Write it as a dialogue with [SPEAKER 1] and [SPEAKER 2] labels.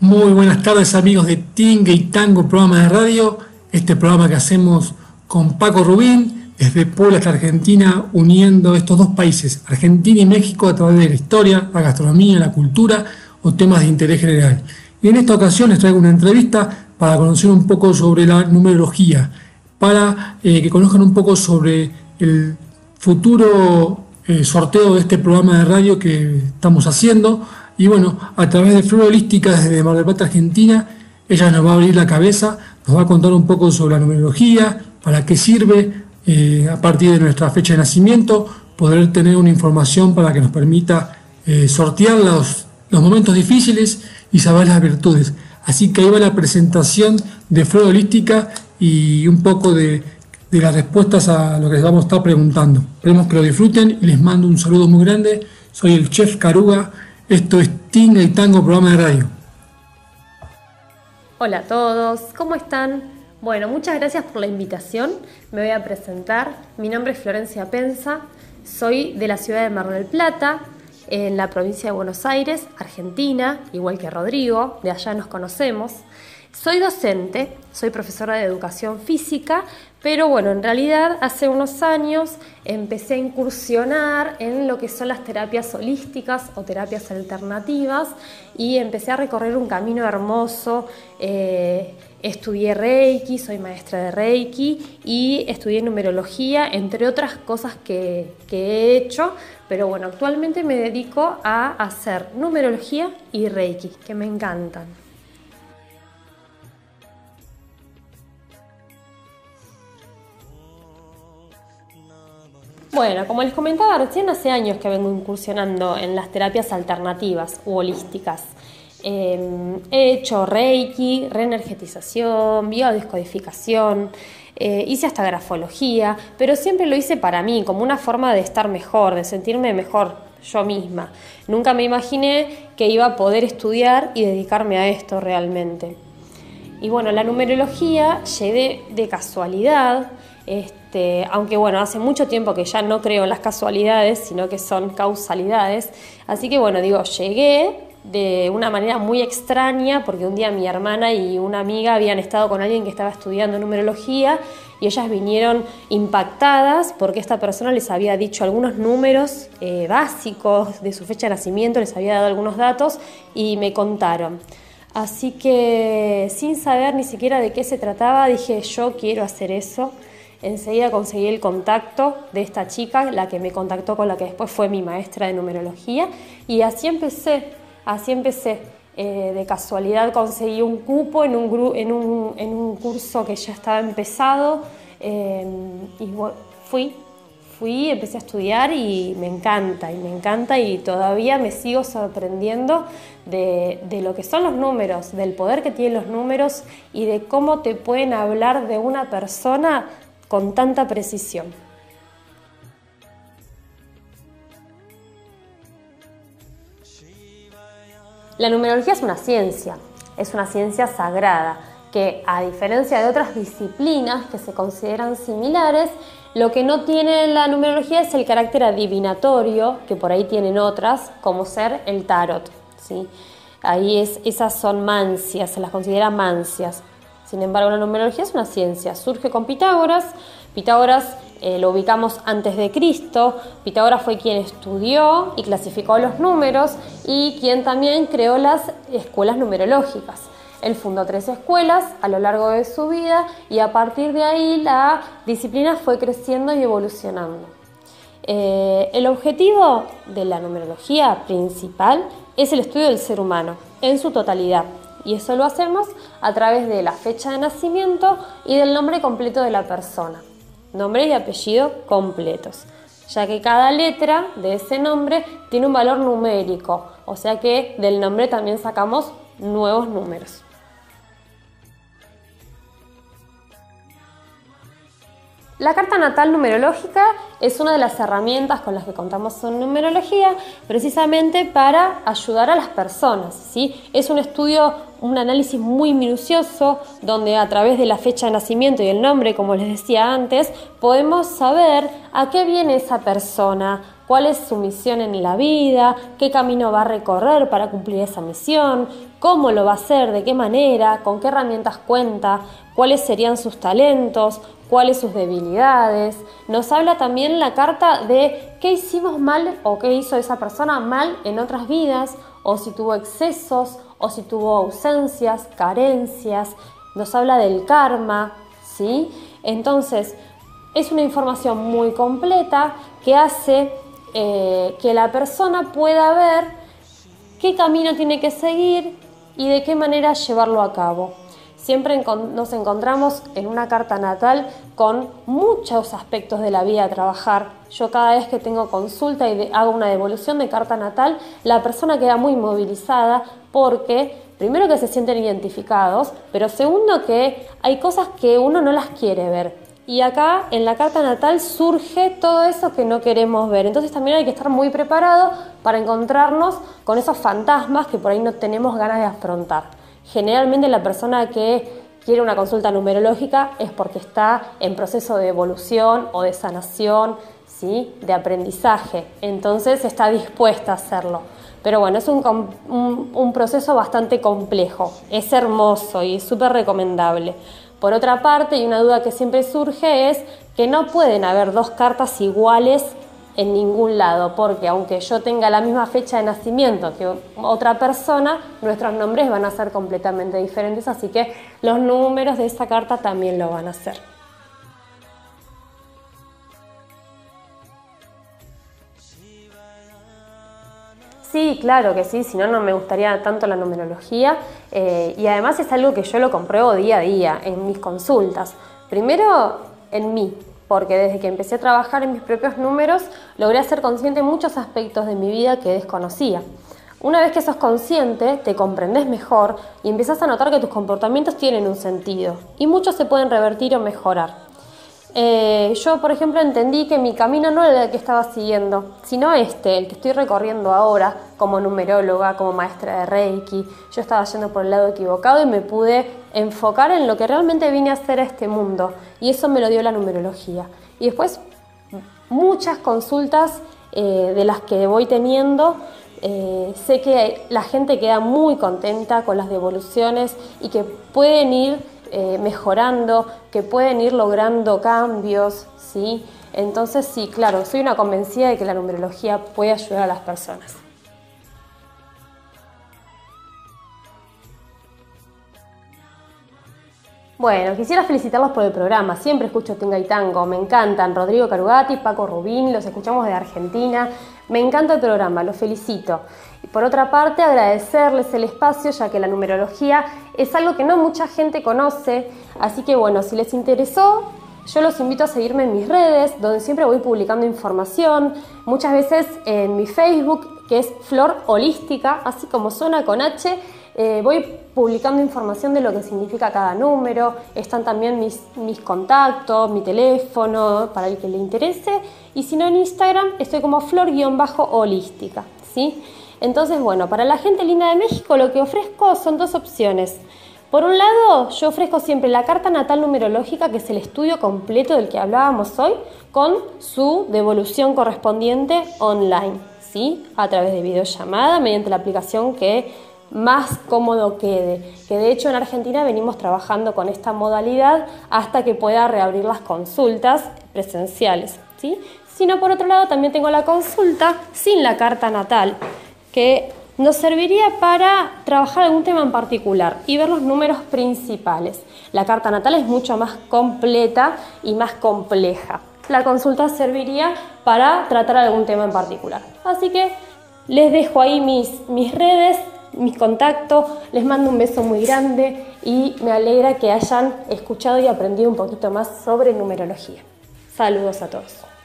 [SPEAKER 1] Muy buenas tardes amigos de Tingue y Tango, programa de radio. Este programa que hacemos con Paco Rubín desde Puebla hasta Argentina, uniendo estos dos países, Argentina y México, a través de la historia, la gastronomía, la cultura o temas de interés general. Y en esta ocasión les traigo una entrevista para conocer un poco sobre la numerología, para eh, que conozcan un poco sobre el futuro eh, sorteo de este programa de radio que estamos haciendo y bueno, a través de Flor Holística desde Mar del Plata, Argentina, ella nos va a abrir la cabeza, nos va a contar un poco sobre la numerología, para qué sirve eh, a partir de nuestra fecha de nacimiento, poder tener una información para que nos permita eh, sortear los, los momentos difíciles y saber las virtudes. Así que ahí va la presentación de Flor Holística y un poco de, de las respuestas a lo que les vamos a estar preguntando. Esperemos que lo disfruten y les mando un saludo muy grande. Soy el chef Caruga esto es Tinga y Tango, programa de radio.
[SPEAKER 2] Hola a todos, ¿cómo están? Bueno, muchas gracias por la invitación. Me voy a presentar. Mi nombre es Florencia Pensa. Soy de la ciudad de Mar del Plata, en la provincia de Buenos Aires, Argentina, igual que Rodrigo, de allá nos conocemos. Soy docente, soy profesora de educación física, pero bueno, en realidad hace unos años empecé a incursionar en lo que son las terapias holísticas o terapias alternativas y empecé a recorrer un camino hermoso. Eh, estudié Reiki, soy maestra de Reiki y estudié numerología, entre otras cosas que, que he hecho, pero bueno, actualmente me dedico a hacer numerología y Reiki, que me encantan. Bueno, como les comentaba recién, hace años que vengo incursionando en las terapias alternativas u holísticas. Em, he hecho reiki, reenergetización, biodescodificación, eh, hice hasta grafología, pero siempre lo hice para mí, como una forma de estar mejor, de sentirme mejor yo misma. Nunca me imaginé que iba a poder estudiar y dedicarme a esto realmente. Y bueno, la numerología llegué de casualidad. Este, aunque bueno, hace mucho tiempo que ya no creo en las casualidades, sino que son causalidades. Así que bueno, digo, llegué de una manera muy extraña, porque un día mi hermana y una amiga habían estado con alguien que estaba estudiando numerología y ellas vinieron impactadas porque esta persona les había dicho algunos números eh, básicos de su fecha de nacimiento, les había dado algunos datos y me contaron. Así que sin saber ni siquiera de qué se trataba, dije yo quiero hacer eso. Enseguida conseguí el contacto de esta chica, la que me contactó con la que después fue mi maestra de numerología, y así empecé, así empecé. Eh, de casualidad conseguí un cupo en un, curso que ya estaba empezado eh, y fui, fui, empecé a estudiar y me encanta, y me encanta y todavía me sigo sorprendiendo de, lo que son los números, del poder que tienen los números y de cómo te pueden hablar de una persona con tanta precisión. La numerología es una ciencia, es una ciencia sagrada que a diferencia de otras disciplinas que se consideran similares, lo que no tiene la numerología es el carácter adivinatorio, que por ahí tienen otras, como ser el tarot. ¿sí? Ahí es, esas son mancias, se las considera mancias. Sin embargo, la numerología es una ciencia. Surge con Pitágoras. Pitágoras eh, lo ubicamos antes de Cristo. Pitágoras fue quien estudió y clasificó los números y quien también creó las escuelas numerológicas. Él fundó tres escuelas a lo largo de su vida y a partir de ahí la disciplina fue creciendo y evolucionando. Eh, el objetivo de la numerología principal es el estudio del ser humano en su totalidad, y eso lo hacemos a través de la fecha de nacimiento y del nombre completo de la persona. Nombre y apellido completos, ya que cada letra de ese nombre tiene un valor numérico, o sea que del nombre también sacamos nuevos números. La carta natal numerológica es una de las herramientas con las que contamos en numerología precisamente para ayudar a las personas. ¿sí? Es un estudio, un análisis muy minucioso donde a través de la fecha de nacimiento y el nombre, como les decía antes, podemos saber a qué viene esa persona, cuál es su misión en la vida, qué camino va a recorrer para cumplir esa misión, cómo lo va a hacer, de qué manera, con qué herramientas cuenta, cuáles serían sus talentos, cuáles sus debilidades. Nos habla también la carta de qué hicimos mal o qué hizo esa persona mal en otras vidas, o si tuvo excesos, o si tuvo ausencias, carencias. Nos habla del karma, ¿sí? Entonces, es una información muy completa que hace eh, que la persona pueda ver qué camino tiene que seguir y de qué manera llevarlo a cabo. Siempre nos encontramos en una carta natal con muchos aspectos de la vida a trabajar. Yo cada vez que tengo consulta y hago una devolución de carta natal, la persona queda muy movilizada porque primero que se sienten identificados, pero segundo que hay cosas que uno no las quiere ver. Y acá en la carta natal surge todo eso que no queremos ver. Entonces también hay que estar muy preparado para encontrarnos con esos fantasmas que por ahí no tenemos ganas de afrontar. Generalmente la persona que quiere una consulta numerológica es porque está en proceso de evolución o de sanación, ¿sí? de aprendizaje. Entonces está dispuesta a hacerlo. Pero bueno, es un, proceso bastante complejo. Es hermoso y súper recomendable. Por otra parte, y una duda que siempre surge es que no pueden haber dos cartas iguales en ningún lado, porque aunque yo tenga la misma fecha de nacimiento que otra persona, nuestros nombres van a ser completamente diferentes, así que los números de esa carta también lo van a ser. Sí, claro que sí, si no, no me gustaría tanto la numerología. Eh, y además es algo que yo lo compruebo día a día en mis consultas. Primero en mí, porque desde que empecé a trabajar en mis propios números logré ser consciente de muchos aspectos de mi vida que desconocía. Una vez que sos consciente, te comprendes mejor y empiezas a notar que tus comportamientos tienen un sentido y muchos se pueden revertir o mejorar. Eh, yo, por ejemplo, entendí que mi camino no era el que estaba siguiendo, sino este, el que estoy recorriendo ahora como numeróloga, como maestra de Reiki. Yo estaba yendo por el lado equivocado y me pude enfocar en lo que realmente vine a hacer a este mundo. Y eso me lo dio la numerología. Y después, muchas consultas eh, de las que voy teniendo, eh, sé que la gente queda muy contenta con las devoluciones y que pueden ir eh, mejorando, que pueden ir logrando cambios, ¿sí? Entonces sí, claro, soy una convencida de que la numerología puede ayudar a las personas. Bueno, quisiera felicitarlos por el programa. Siempre escucho Tinga y Tango. Me encantan. Rodrigo Carugati, Paco Rubín, los escuchamos de Argentina. Me encanta el programa, los felicito. Y por otra parte, agradecerles el espacio, ya que la numerología es algo que no mucha gente conoce. Así que bueno, si les interesó, yo los invito a seguirme en mis redes, donde siempre voy publicando información. Muchas veces en mi Facebook, que es Flor Holística, así como suena con H eh, voy publicando información de lo que significa cada número, están también mis, mis contactos, mi teléfono, para el que le interese, y si no en Instagram estoy como flor-holística, Entonces, bueno, para la gente linda de México lo que ofrezco son dos opciones. Por un lado, yo ofrezco siempre la carta natal numerológica, que es el estudio completo del que hablábamos hoy, con su devolución correspondiente online, ¿sí? A través de videollamada, mediante la aplicación que más cómodo quede. Que de hecho en Argentina venimos trabajando con esta modalidad hasta que pueda reabrir las consultas presenciales. ¿sí? Sino por otro lado también tengo la consulta sin la carta natal, que nos serviría para trabajar algún tema en particular y ver los números principales. La carta natal es mucho más completa y más compleja. La consulta serviría para tratar algún tema en particular. Así que les dejo ahí mis, mis redes, mis contactos, les mando un beso muy grande y me alegra que hayan escuchado y aprendido un poquito más sobre numerología. Saludos a todos.